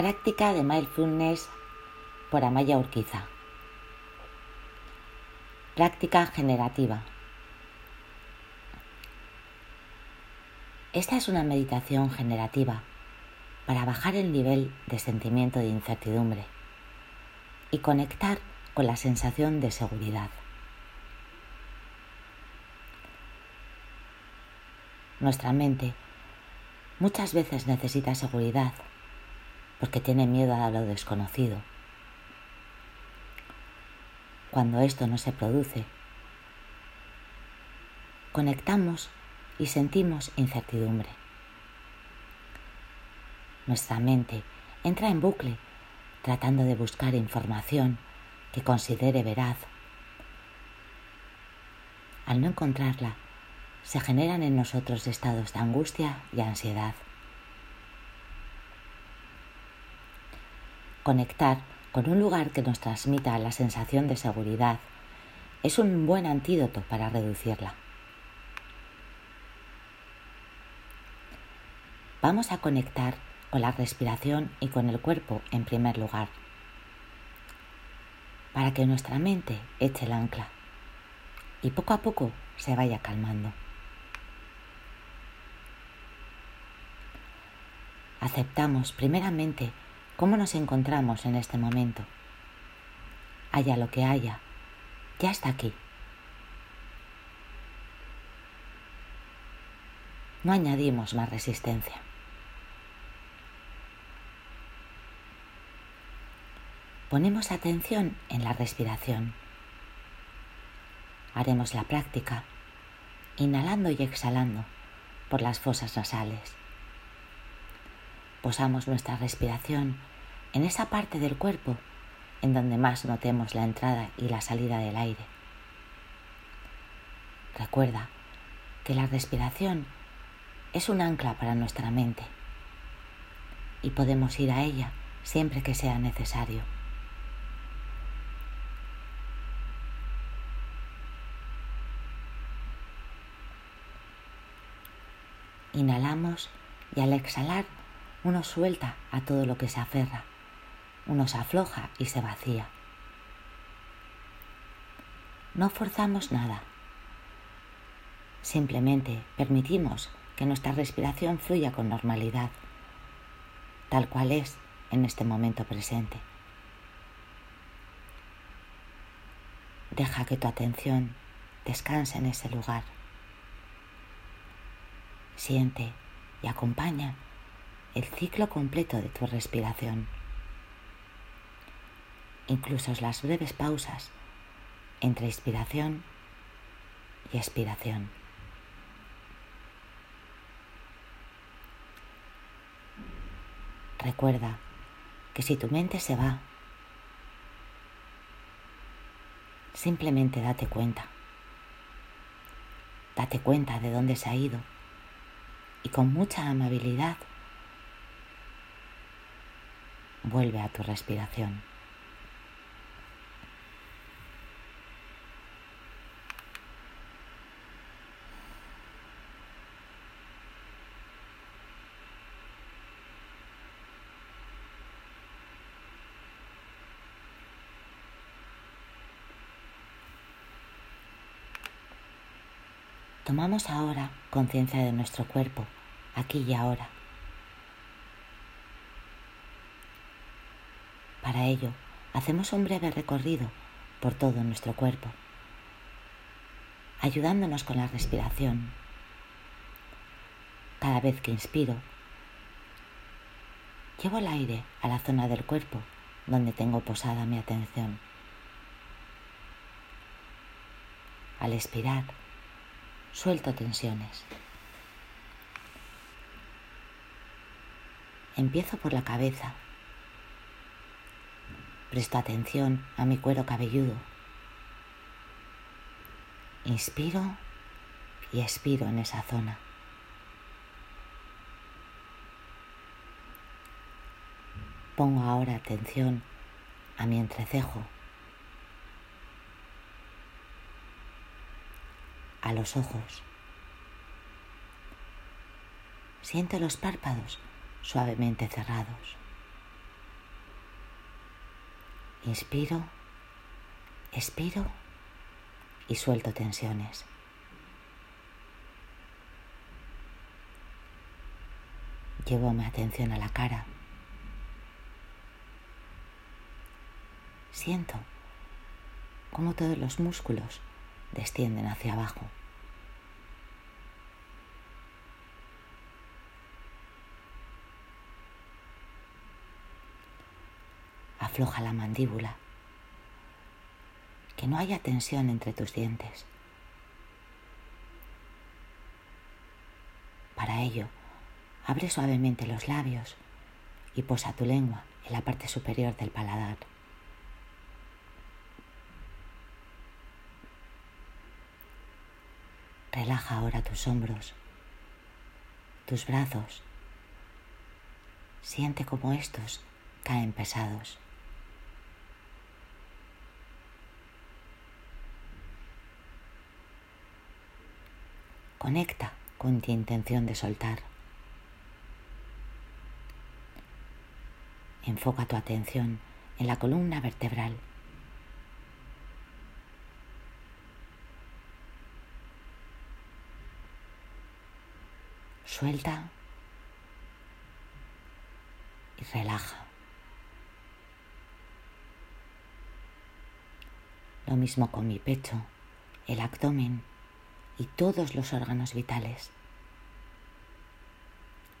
Práctica de Mindfulness por Amaya Urquiza. Práctica generativa. Esta es una meditación generativa para bajar el nivel de sentimiento de incertidumbre y conectar con la sensación de seguridad. Nuestra mente muchas veces necesita seguridad porque tiene miedo a lo desconocido. Cuando esto no se produce, conectamos y sentimos incertidumbre. Nuestra mente entra en bucle tratando de buscar información que considere veraz. Al no encontrarla, se generan en nosotros estados de angustia y ansiedad. Conectar con un lugar que nos transmita la sensación de seguridad es un buen antídoto para reducirla. Vamos a conectar con la respiración y con el cuerpo en primer lugar, para que nuestra mente eche el ancla y poco a poco se vaya calmando. Aceptamos primeramente cómo nos encontramos en este momento. Haya lo que haya, ya está aquí. No añadimos más resistencia. Ponemos atención en la respiración. Haremos la práctica inhalando y exhalando por las fosas nasales. Posamos nuestra respiración en esa parte del cuerpo en donde más notemos la entrada y la salida del aire. Recuerda que la respiración es un ancla para nuestra mente y podemos ir a ella siempre que sea necesario. Inhalamos y al exhalar uno suelta a todo lo que se aferra uno se afloja y se vacía. No forzamos nada. Simplemente permitimos que nuestra respiración fluya con normalidad, tal cual es en este momento presente. Deja que tu atención descanse en ese lugar. Siente y acompaña el ciclo completo de tu respiración incluso las breves pausas entre inspiración y expiración. Recuerda que si tu mente se va, simplemente date cuenta. Date cuenta de dónde se ha ido y con mucha amabilidad vuelve a tu respiración. Tomamos ahora conciencia de nuestro cuerpo, aquí y ahora. Para ello, hacemos un breve recorrido por todo nuestro cuerpo, ayudándonos con la respiración. Cada vez que inspiro, llevo el aire a la zona del cuerpo donde tengo posada mi atención. Al expirar, Suelto tensiones. Empiezo por la cabeza. Presto atención a mi cuero cabelludo. Inspiro y expiro en esa zona. Pongo ahora atención a mi entrecejo. a los ojos. Siente los párpados suavemente cerrados. Inspiro, expiro y suelto tensiones. Llevo mi atención a la cara. Siento cómo todos los músculos descienden hacia abajo. Afloja la mandíbula. Que no haya tensión entre tus dientes. Para ello, abre suavemente los labios y posa tu lengua en la parte superior del paladar. Relaja ahora tus hombros, tus brazos. Siente como estos caen pesados. Conecta con tu intención de soltar. Enfoca tu atención en la columna vertebral. Suelta y relaja. Lo mismo con mi pecho, el abdomen y todos los órganos vitales,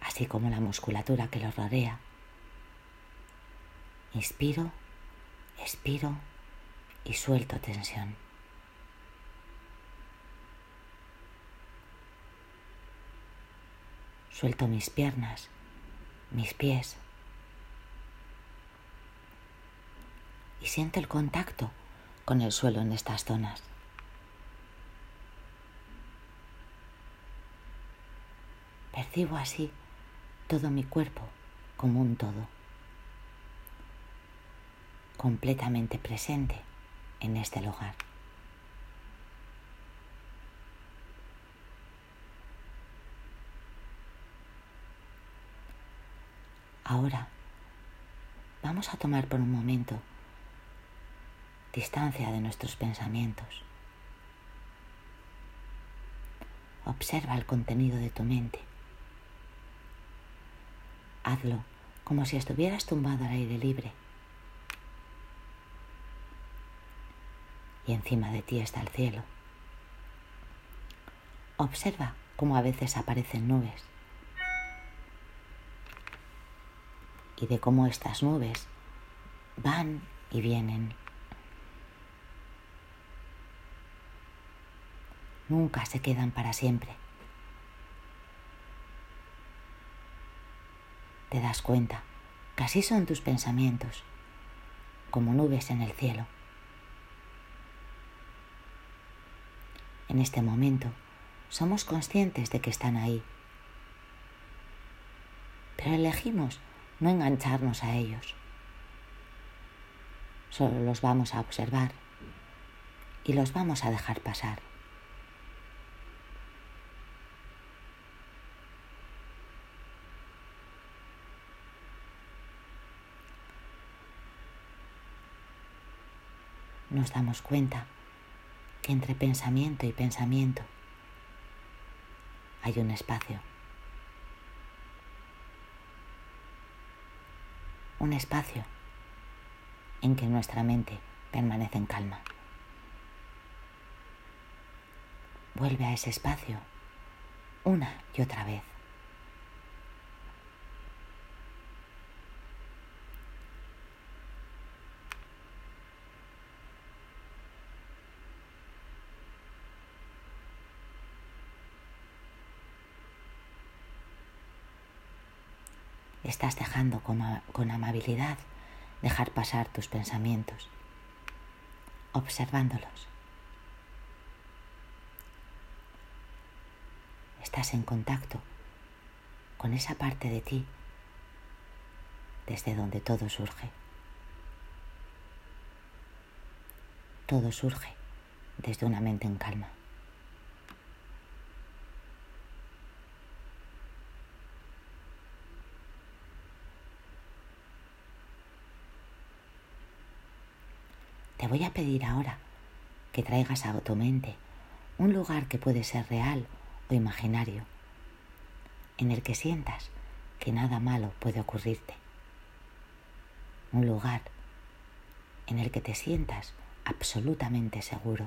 así como la musculatura que los rodea. Inspiro, expiro y suelto tensión. Suelto mis piernas, mis pies y siento el contacto con el suelo en estas zonas. Percibo así todo mi cuerpo como un todo, completamente presente en este lugar. Ahora vamos a tomar por un momento distancia de nuestros pensamientos. Observa el contenido de tu mente Hazlo como si estuvieras tumbado al aire libre. Y encima de ti está el cielo. Observa cómo a veces aparecen nubes y de cómo estas nubes van y vienen. Nunca se quedan para siempre. Te das cuenta así son tus pensamientos, como nubes en el cielo. En este momento somos conscientes de que están ahí, pero elegimos no engancharnos a ellos. Solo los vamos a observar y los vamos a dejar pasar. Nos damos cuenta que entre pensamiento y pensamiento hay un espacio. Un espacio en que nuestra mente permanece en calma. Vuelve a ese espacio una y otra vez. Estás dejando con, amabilidad dejar pasar tus pensamientos, observándolos. Estás en contacto con esa parte de ti desde donde todo surge. Todo surge desde una mente en calma. Te voy a pedir ahora que traigas a tu mente un lugar que puede ser real o imaginario, en el que sientas que nada malo puede ocurrirte. Un lugar en el que te sientas absolutamente seguro.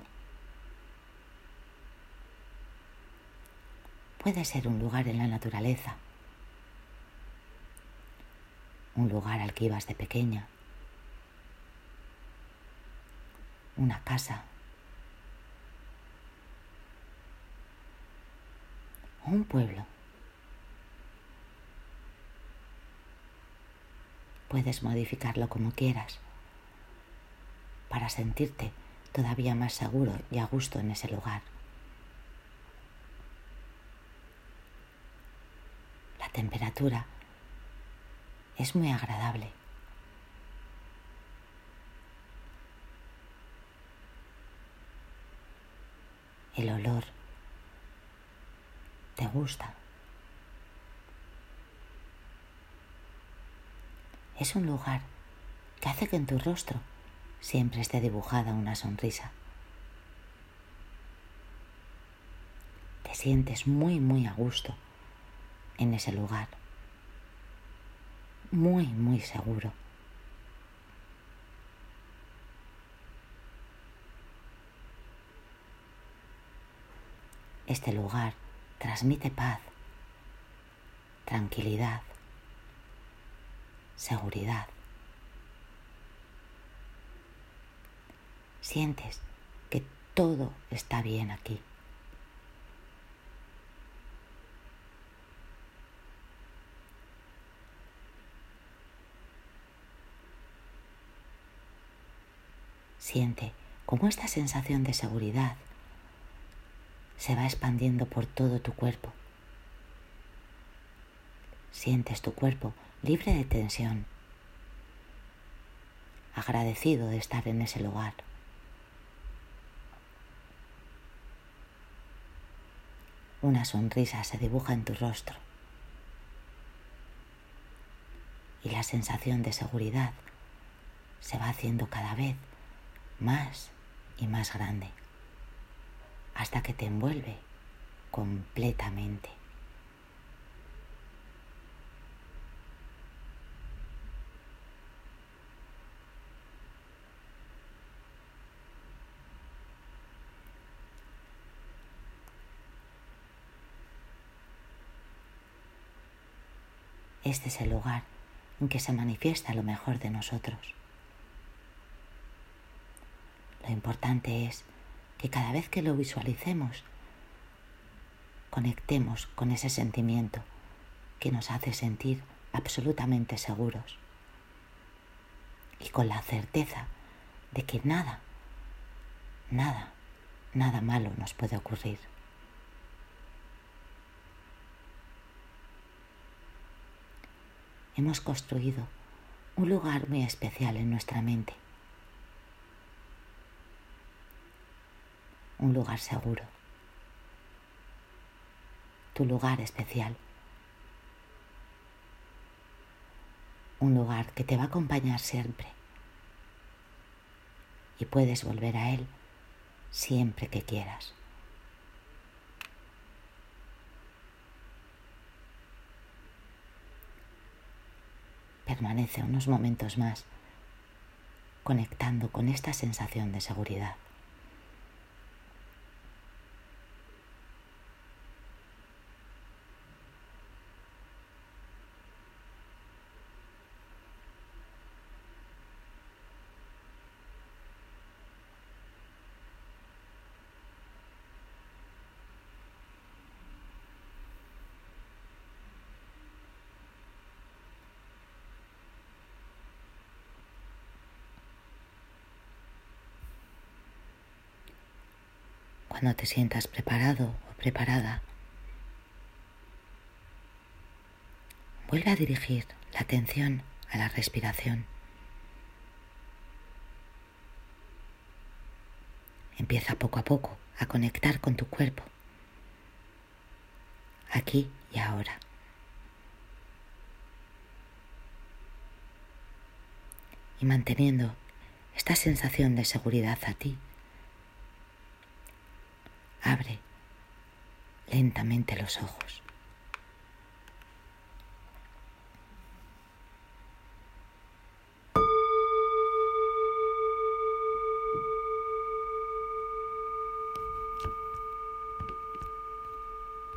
Puede ser un lugar en la naturaleza, un lugar al que ibas de pequeña, una casa o un pueblo. Puedes modificarlo como quieras para sentirte todavía más seguro y a gusto en ese lugar. La temperatura es muy agradable. El olor te gusta. Es un lugar que hace que en tu rostro siempre esté dibujada una sonrisa. Te sientes muy, muy a gusto en ese lugar. Muy, muy seguro. Este lugar transmite paz, tranquilidad, seguridad. Sientes que todo está bien aquí. Siente cómo esta sensación de seguridad se va expandiendo por todo tu cuerpo. Sientes tu cuerpo libre de tensión, agradecido de estar en ese lugar. Una sonrisa se dibuja en tu rostro y la sensación de seguridad se va haciendo cada vez más y más grande hasta que te envuelve completamente. Este es el lugar en que se manifiesta lo mejor de nosotros. Lo importante es que cada vez que lo visualicemos, conectemos con ese sentimiento que nos hace sentir absolutamente seguros y con la certeza de que nada, nada, nada malo nos puede ocurrir. Hemos construido un lugar muy especial en nuestra mente un lugar seguro, tu lugar especial, un lugar que te va a acompañar siempre y puedes volver a él siempre que quieras. Permanece unos momentos más conectando con esta sensación de seguridad. Cuando te sientas preparado o preparada, vuelve a dirigir la atención a la respiración. Empieza poco a poco a conectar con tu cuerpo, aquí y ahora. Y manteniendo esta sensación de seguridad a ti. Abre lentamente los ojos.